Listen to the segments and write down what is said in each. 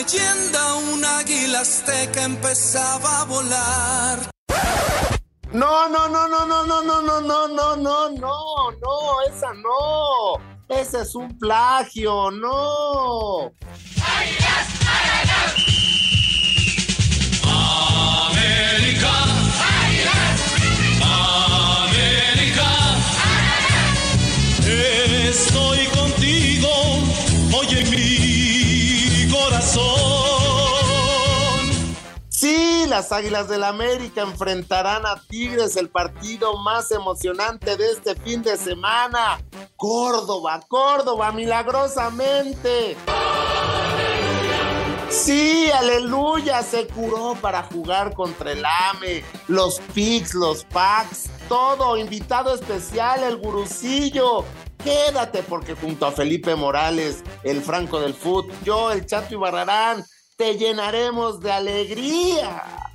leyenda, un águila azteca empezaba a volar. No, no, no, no, no, no, no, no, no, no, no, no, no, esa no. Ese es un plagio, no. América. Las Águilas del América enfrentarán a Tigres el partido más emocionante de este fin de semana. Córdoba, Córdoba, milagrosamente. Sí, aleluya, se curó para jugar contra el AME, los PICs, los PACs, todo, invitado especial, el gurucillo. Quédate porque junto a Felipe Morales, el Franco del Foot, yo, el Chato Ibarrarán, te llenaremos de alegría.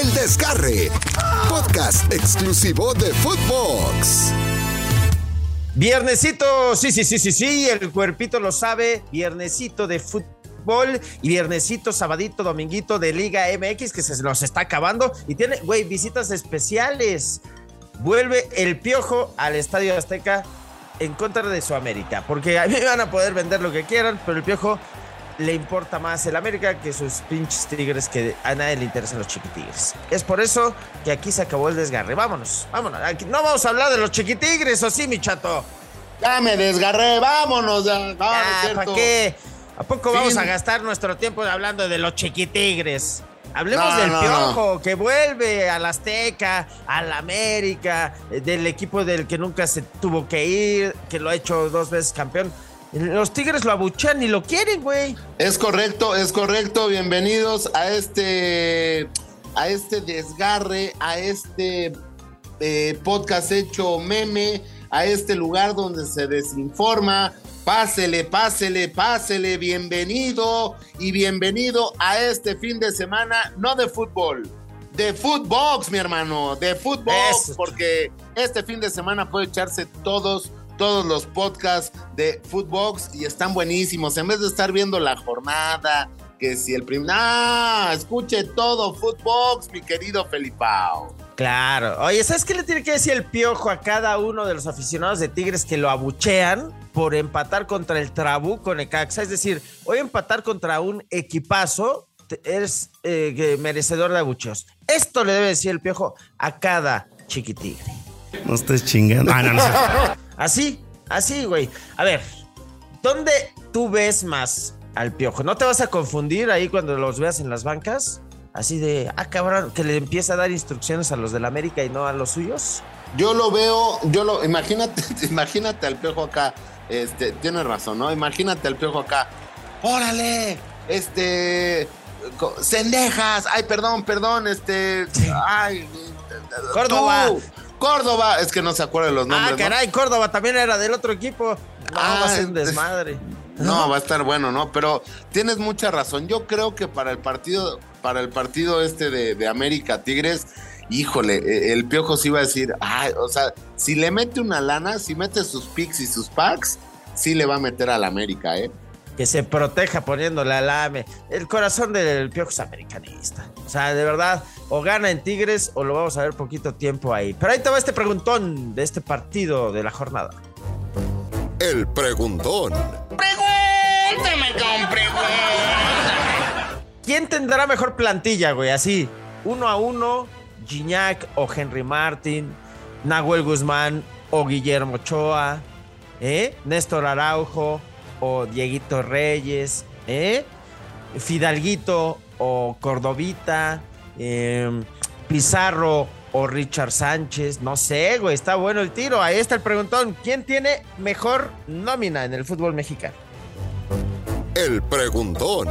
El Desgarre. Podcast exclusivo de Footbox. Viernesito, sí, sí, sí, sí, sí, el cuerpito lo sabe. Viernesito de fútbol y viernesito, sabadito, dominguito de Liga MX que se nos está acabando y tiene, güey, visitas especiales. Vuelve el piojo al Estadio Azteca en contra de su América, porque a mí van a poder vender lo que quieran, pero el piojo le importa más el América que sus pinches tigres que a nadie le interesan los chiquitigres. Es por eso que aquí se acabó el desgarre. Vámonos, vámonos. Aquí no vamos a hablar de los chiquitigres, ¿o sí, mi chato? Ya me desgarré, vámonos. Ya, no, Ah. ¿Para qué? ¿A poco vamos a gastar nuestro tiempo hablando de los chiquitigres? Hablemos No, del no, Piojo, que vuelve al Azteca, al América, eh, del equipo del que nunca se tuvo que ir, que lo ha hecho dos veces campeón. Los Tigres lo abuchean y lo quieren, güey. Es correcto, es correcto. Bienvenidos a este, a este desgarre, a este eh, podcast hecho meme, a este lugar donde se desinforma. Pásele, pásele, pásele, bienvenido y bienvenido a este fin de semana, no de fútbol, de Footbox, mi hermano, de Footbox, porque este fin de semana puede echarse todos, todos los podcasts de Footbox y están buenísimos. En vez de estar viendo la jornada, que si el primer. ¡Ah! Escuche todo Footbox, mi querido Felipao. Claro. Oye, ¿sabes qué le tiene que decir el Piojo a cada uno de los aficionados de Tigres que lo abuchean por empatar contra el Trabuco Necaxa? Es decir, hoy empatar contra un equipazo eres eh, que merecedor de abucheos. Esto le debe decir el Piojo a cada chiquitigre. No estés chingando. Ah, no, no. Así, así, güey. A ver, ¿dónde tú ves más al Piojo? ¿No te vas a confundir ahí cuando los veas en las bancas? Así de, ah, cabrón, que le empieza a dar instrucciones a los del América y no a los suyos. Yo lo veo, yo lo, imagínate, imagínate al piojo acá, este, tienes razón, ¿no? Imagínate al piojo acá, órale, este, cendejas, ay, perdón, perdón, este, ay, Córdoba. Córdoba, es que no se acuerda de los nombres, ah, ¿no? caray, Córdoba también era del otro equipo. No, Ah, va a ser un desmadre. No, va a estar bueno, ¿no? Pero tienes mucha razón. Yo creo que para el partido, para el partido este de, de América Tigres, híjole, eh, el piojo sí va a decir, ay, o sea, si le mete una lana, si mete sus picks y sus packs, sí le va a meter al América, ¿eh? Que se proteja poniéndole al AME. El corazón del Piojo es americanista. O sea, de verdad, o gana en Tigres o lo vamos a ver poquito tiempo ahí. Pero ahí te va este preguntón de este partido de la jornada. El preguntón. ¿Quién tendrá mejor plantilla, güey? Así, uno a uno, Gignac o Henry Martin, Nahuel Guzmán o Guillermo Ochoa, ¿eh? Néstor Araujo o Dieguito Reyes, ¿eh? Fidalguito o Cordovita, eh, Pizarro o Richard Sánchez, no sé, güey, está bueno el tiro. Ahí está el preguntón. ¿Quién tiene mejor nómina en el fútbol mexicano? El preguntón.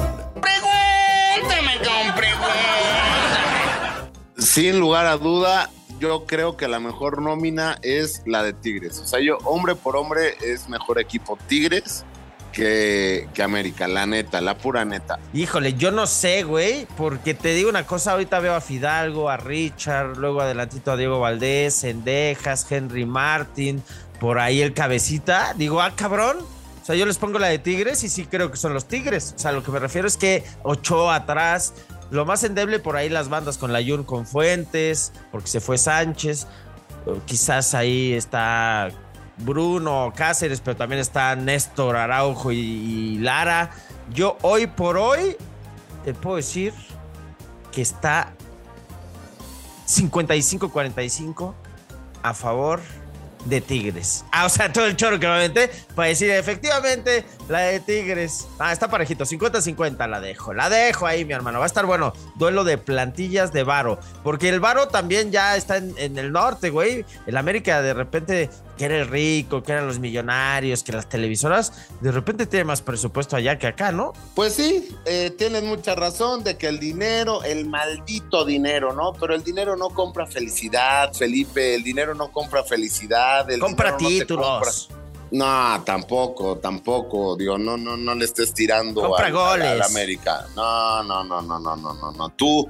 Sin lugar a duda, yo creo que la mejor nómina es la de Tigres. O sea, yo, hombre por hombre, es mejor equipo Tigres que, América, la neta, la pura neta. Híjole, yo no sé, güey, porque te digo una cosa, ahorita veo a Fidalgo, a Richard, luego adelantito a Diego Valdés, Sendejas, Henry Martin, por ahí el cabecita. Digo, ah, cabrón, sea, yo les pongo la de Tigres y sí creo que son los Tigres. O sea, lo que me refiero es que Ochoa atrás, lo más endeble por ahí las bandas con la Jun con Fuentes, porque se fue Sánchez. Quizás ahí está Bruno Cáceres, pero también está Néstor Araujo y, Lara. Yo hoy por hoy te puedo decir que está 55-45 a favor de Tigres. Ah, o sea, todo el choro que me aventé para decir efectivamente la de Tigres. Ah, está parejito, 50-50 la dejo. La dejo ahí, mi hermano. Va a estar bueno. Duelo de plantillas de Varo. Porque el Varo también ya está en, en el norte, güey. El América de repente que era el rico, que eran los millonarios, que las televisoras, de repente tiene más presupuesto allá que acá, ¿no? Pues sí, eh, tienes mucha razón de que el dinero, el maldito dinero, ¿no? Pero el dinero no compra felicidad, Felipe, el dinero no compra felicidad. El compra no títulos. compra- No, tampoco, tampoco. Digo, no, no, no le estés tirando Compra goles. al América. No, no, no, no, no, no, no, no. Tú,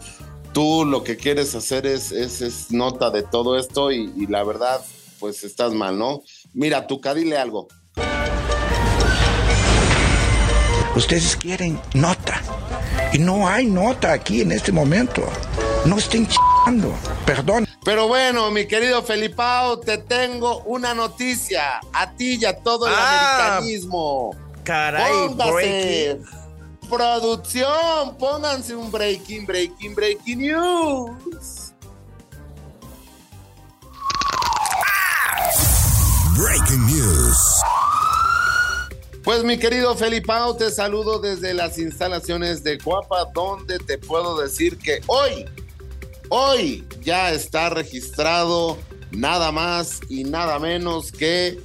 tú lo que quieres hacer es, es, es nota de todo esto y, y la verdad, pues estás mal, ¿no? Mira, tú, dile algo. Ustedes quieren nota. Y no hay nota aquí en este momento. No estén chingando. Perdón. Pero bueno, mi querido Felipao, te tengo una noticia. A ti y a todo el Ah, americanismo. Caray, Póngase. breaking. Producción, pónganse un breaking, breaking, breaking news. Breaking News. Pues mi querido Felipao, te saludo desde las instalaciones de Guapa, donde te puedo decir que hoy, hoy ya está registrado nada más y nada menos que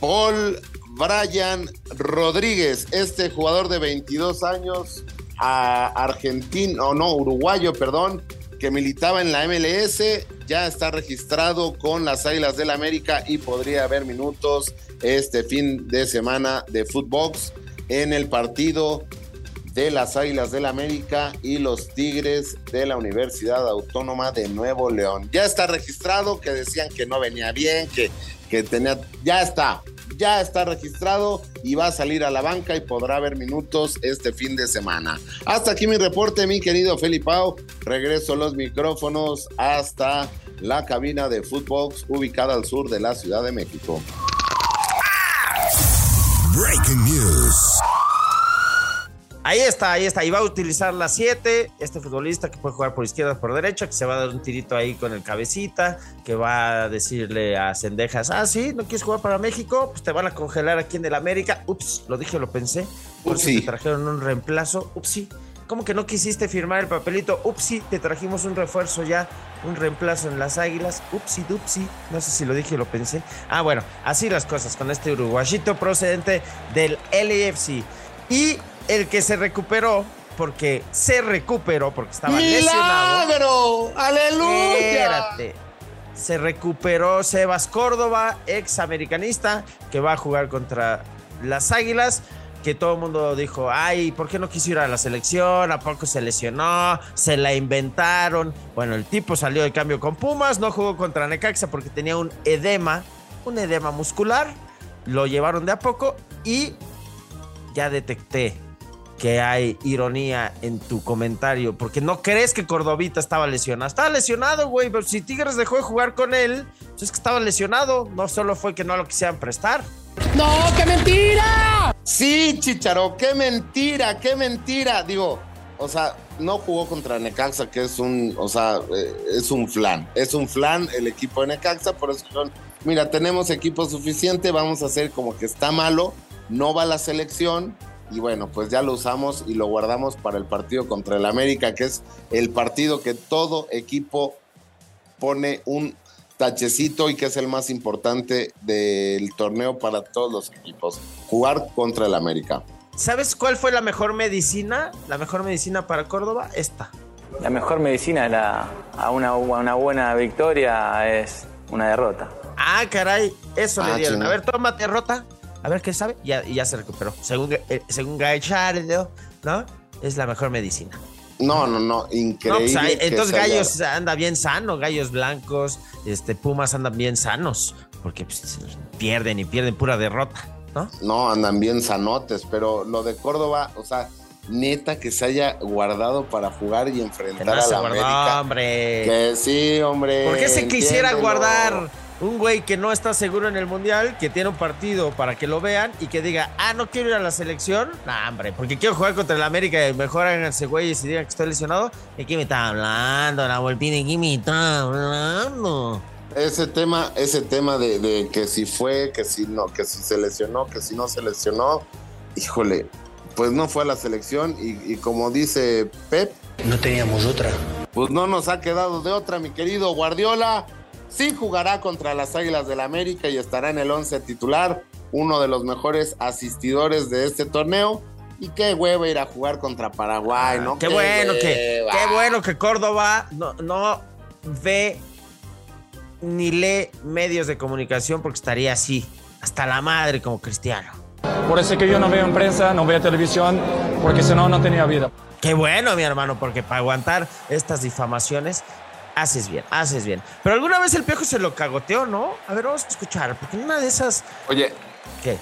Paul Brian Rodríguez, este jugador de 22 años, a argentino, no, uruguayo, perdón, que militaba en la MLS, ya está registrado con las Águilas del América y podría haber minutos este fin de semana de Footbox en el partido de las Águilas del América y los Tigres de la Universidad Autónoma de Nuevo León. Ya está registrado, que decían que no venía bien, que, que tenía... Ya está, ya está registrado y va a salir a la banca y podrá haber minutos este fin de semana. Hasta aquí mi reporte, mi querido Felipao. Regreso los micrófonos hasta la cabina de Footbox ubicada al sur de la Ciudad de México. Breaking News. Ahí está, ahí está. Y va a utilizar la 7. Este futbolista que puede jugar por izquierda, por derecha, que se va a dar un tirito ahí con el cabecita, que va a decirle a Cendejas, ah, sí, no quieres jugar para México, pues te van a congelar aquí en el América. Ups, lo dije, lo pensé. Upsi. te trajeron un reemplazo. Upsi. ¿Cómo que no quisiste firmar el papelito? Upsi, te trajimos un refuerzo ya, un reemplazo en las águilas. Upsi, dupsi. No sé si lo dije o lo pensé. Ah, bueno, así las cosas con este uruguayito procedente del LAFC. Y el que se recuperó, porque se recuperó, porque estaba lesionado. ¡Milagro! ¡Aleluya! Espérate. Se recuperó Sebas Córdoba, ex americanista, que va a jugar contra las Águilas. Que todo el mundo dijo, ay, ¿por qué no quiso ir a la selección? ¿A poco se lesionó? Se la inventaron. Bueno, el tipo salió de cambio con Pumas, no jugó contra Necaxa porque tenía un edema, un edema muscular. Lo llevaron de a poco y ya detecté que hay ironía en tu comentario, porque no crees que Cordovita estaba lesionado. Estaba lesionado, güey, pero si Tigres dejó de jugar con él, pues es que estaba lesionado. No solo fue que no lo quisieran prestar. Sí, Chicharo, qué mentira, qué mentira. Digo, o sea, no jugó contra Necaxa, que es un, o sea, eh, es un flan. Es un flan el equipo de Necaxa, por eso son, mira, tenemos equipo suficiente, vamos a hacer como que está malo, no va a la selección. Y bueno, pues ya lo usamos y lo guardamos para el partido contra el América, que es el partido que todo equipo pone un tachecito y que es el más importante del torneo para todos los equipos. Jugar contra el América. ¿Sabes cuál fue la mejor medicina? La mejor medicina para Córdoba, esta. La mejor medicina a, la- a una, a una buena victoria es una derrota. Ah, caray, eso Ah, le dieron. chinga. A ver, tómate rota. A ver qué sabe. Ya, y ya se recuperó. Según, eh, según Gallardo, ¿no? Es la mejor medicina. No, no, no, No, increíble. pues, ahí- que entonces se haya- Gallos anda bien sano, Gallos blancos, este Pumas andan bien sanos, porque pues, pierden y pierden pura derrota. ¿no? No, andan bien sanotes, pero lo de Córdoba, o sea, neta que se haya guardado para jugar y enfrentar no a la guardó, América. hombre. Que sí, hombre. ¿Por qué se quisiera guardar un güey que no está seguro en el mundial, que tiene un partido para que lo vean y que diga, ah, no quiero ir a la selección? Nah, hombre, porque quiero jugar contra el América y mejor háganse güeyes y digan que estoy lesionado. ¿De qué me está hablando, la Volpín? ¿De qué me está hablando? Ese tema, ese tema de, de que si fue, que si no, que si se lesionó, que si no se lesionó, híjole, pues no fue a la selección y, y como dice Pep, No teníamos otra. pues no nos ha quedado de otra, mi querido Guardiola. Sí jugará contra las Águilas del América y estará en el 11 titular, uno de los mejores asistidores de este torneo. Y qué hueva ir a jugar contra Paraguay, ¿no? Ah, Qué, bueno que, qué bueno que Córdoba no, no ve ni lee medios de comunicación porque estaría así, hasta la madre como cristiano. Por eso es que yo no veo en prensa, no veo televisión, porque si no, no tenía vida. Qué bueno, mi hermano, porque para aguantar estas difamaciones haces bien, haces bien. Pero alguna vez el piojo se lo cagoteó, ¿no? A ver, vamos a escuchar, porque en una de esas. Oye, ¿Qué?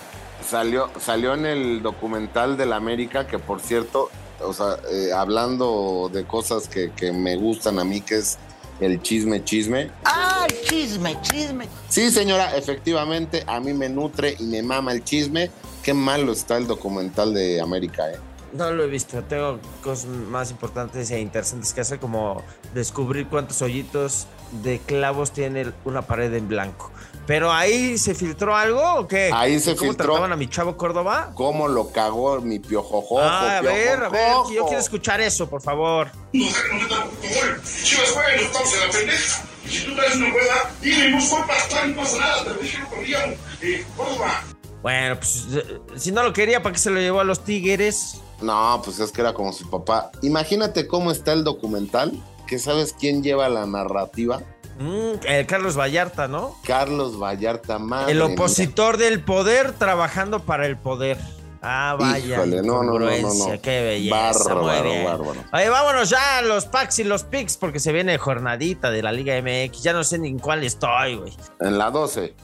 salió, salió en el documental del América, que por cierto, o sea, eh, hablando de cosas que, que me gustan a mí, que es el chisme, chisme. ¡Ay, chisme, chisme! Sí, señora, efectivamente, a mí me nutre y me mama el chisme. Qué malo está el documental de América, ¿eh? No lo he visto. Tengo cosas más importantes e interesantes que hacer, como descubrir cuántos hoyitos de clavos tiene una pared en blanco. Pero ahí se filtró algo o qué? Ahí se ¿Cómo filtró. trataban a mi chavo Córdoba? ¿Cómo lo cagó mi piojojojo? Ah, a ver, a ver, yo quiero escuchar eso, por favor. No sé, no te tampoco gol. Chivas juega y nos estamos en la pendeja. Y si tú traes una rueda, dime, no fue para no pasa nada, te lo dije, no corríamos. Eh, Córdoba. Bueno, pues eh, si no lo quería, ¿para qué se lo llevó a los Tigres? No, pues es que era como su papá. Imagínate cómo está el documental, que sabes quién lleva la narrativa. Mm, el Carlos Vallarta, ¿no? Carlos Vallarta, madre el mía. opositor del poder trabajando para el poder. Ah, vaya. Híjole, no, no, no, no, no. Qué belleza. Bárbaro, muy bien. bárbaro. Oye, vámonos ya a los packs y los picks porque se viene jornadita de la Liga MX. Ya no sé ni en cuál estoy, güey. En la 12.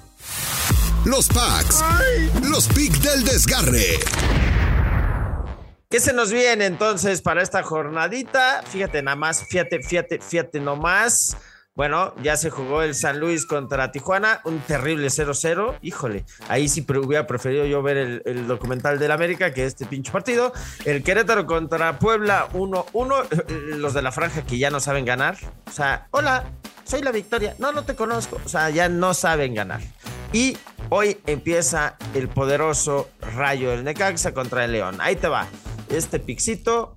Los packs. Los picks del desgarre. ¿Qué se nos viene entonces para esta jornadita? Fíjate nada más, fíjate, fíjate, fíjate nomás. Bueno, ya se jugó el San Luis contra Tijuana, un terrible 0-0. Híjole, ahí sí hubiera preferido yo ver el, el documental del América que este pinche partido. El Querétaro contra Puebla 1-1. Los de la franja que ya no saben ganar. O sea, hola, soy la Victoria. No, no te conozco. O sea, ya no saben ganar. Y hoy empieza el poderoso Rayo del Necaxa contra el León. Ahí te va. Este pixito.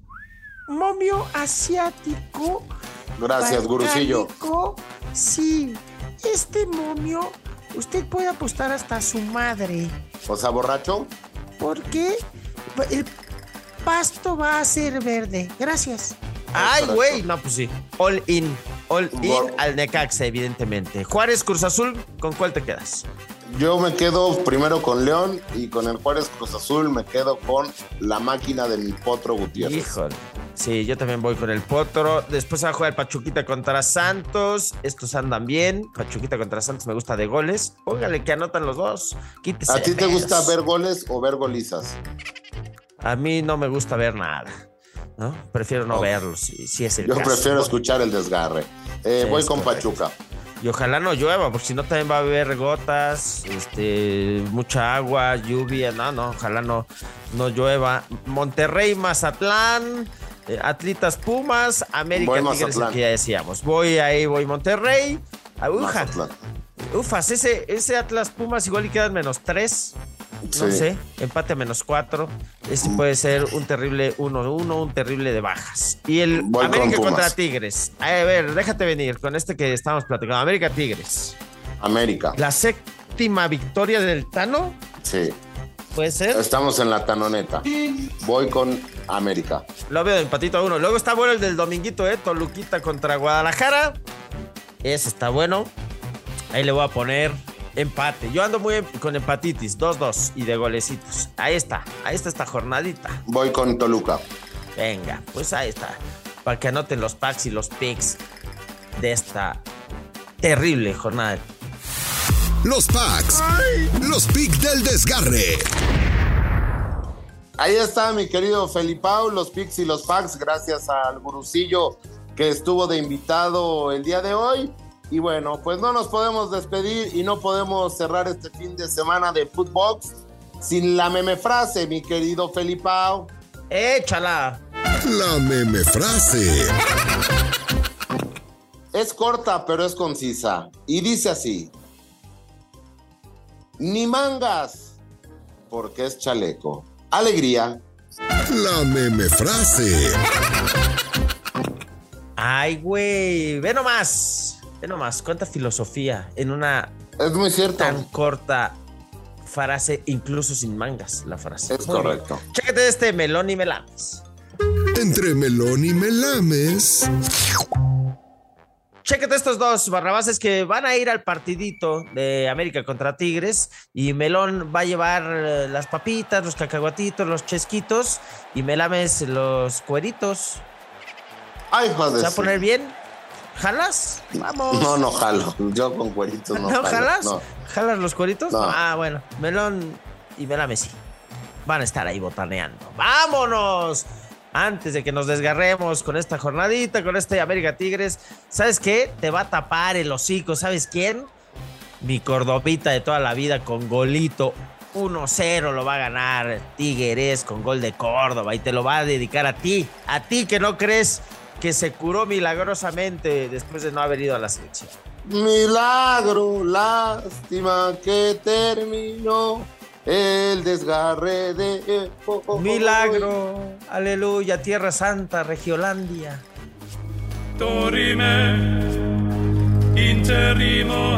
Momio asiático. Gracias, gurusillo. Balcánico, Sí, este momio, usted puede apostar hasta a su madre. O sea, borracho. Porque el pasto va a ser verde. Gracias. Ay, güey. No, pues sí. All in. All in al Necaxa, evidentemente. Juárez Cruz Azul, ¿con cuál te quedas? Yo me quedo primero con León y con el Juárez Cruz Azul me quedo con la máquina de mi potro Gutiérrez. Híjole. Sí, yo también voy con el Potro. Después va a jugar Pachuquita contra Santos. Estos andan bien. Pachuquita contra Santos me gusta de goles. Póngale que anotan los dos. Quítese ¿A ti te gusta ver goles o ver golizas? A mí no me gusta ver nada. ¿no? Prefiero no verlos, si, si es el Yo caso. prefiero escuchar el desgarre. Eh, Sí, voy con correcto. Pachuca. Y ojalá no llueva, porque si no también va a haber gotas, este, mucha agua, lluvia. No, no, ojalá no, no llueva. Monterrey, Mazatlán, eh, Atlitas Pumas, América Tigres, que ya decíamos. Voy ahí, voy Monterrey. Uja, ufas, ese, ese Atlas Pumas igual y quedan menos tres. No Sí. sé, empate a menos cuatro. Ese puede ser un terrible 1-1, un terrible de bajas. Y el Voy América contra Tigres. A ver, déjate venir con este que estamos platicando. América Tigres. América. La séptima victoria del Tano, Sí. puede ser. Estamos en la tanoneta. Voy con América. Lo veo de empatito a uno. Luego está bueno el del dominguito, ¿eh? Toluquita contra Guadalajara. Ese está bueno. Ahí le voy a poner empate. Yo ando muy em- con empatitis, 2-2 y de golecitos. Ahí está, ahí está esta jornadita. Voy con Toluca. Venga, pues ahí está. Para que anoten los packs y los picks de esta terrible jornada. los packs, los picks del desgarre. Ahí está mi querido Felipao, los picks y los packs, gracias al gurucillo que estuvo de invitado el día de hoy. Y bueno, pues no nos podemos despedir y no podemos cerrar este fin de semana de Footbox sin la meme frase, mi querido Felipao. Échala. La meme frase. Es corta, pero es concisa. Y dice así. Ni mangas, porque es chaleco. Alegría. La meme frase. Ay, güey. Ve nomás. Ve nomás. Cuánta filosofía en una Es muy cierto. tan corta frase, incluso sin mangas, la frase. Es Muy bien. correcto. Chécate este melón y melames. Entre melón y melames. Chécate estos dos barrabases que van a ir al partidito de América contra Tigres y Melón va a llevar eh, las papitas, los cacahuatitos, los chesquitos y Melames los cueritos. Ay, joder. ¿Se va a poner bien? ¿Jalas? Vamos. No, no jalo. Yo con cueritos no, ¿No, jalo. jalas? No. ¿Jalas los cueritos? No. Ah, bueno. Melón y Melame sí. Van a estar ahí botaneando. ¡Vámonos! Antes de que nos desgarremos con esta jornadita, con este América Tigres, ¿sabes qué? Te va a tapar el hocico. ¿Sabes quién? Mi cordobita de toda la vida con golito. 1-0 lo va a ganar Tigres con gol de Córdoba y te lo va a dedicar a ti. A ti que no crees que se curó milagrosamente después de no haber ido a la selección. Milagro, lástima que terminó el desgarre de. Milagro, aleluya, Tierra Santa, Regiolandia. Dorime, interrimo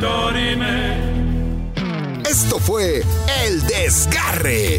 dorime. Esto fue El Desgarre.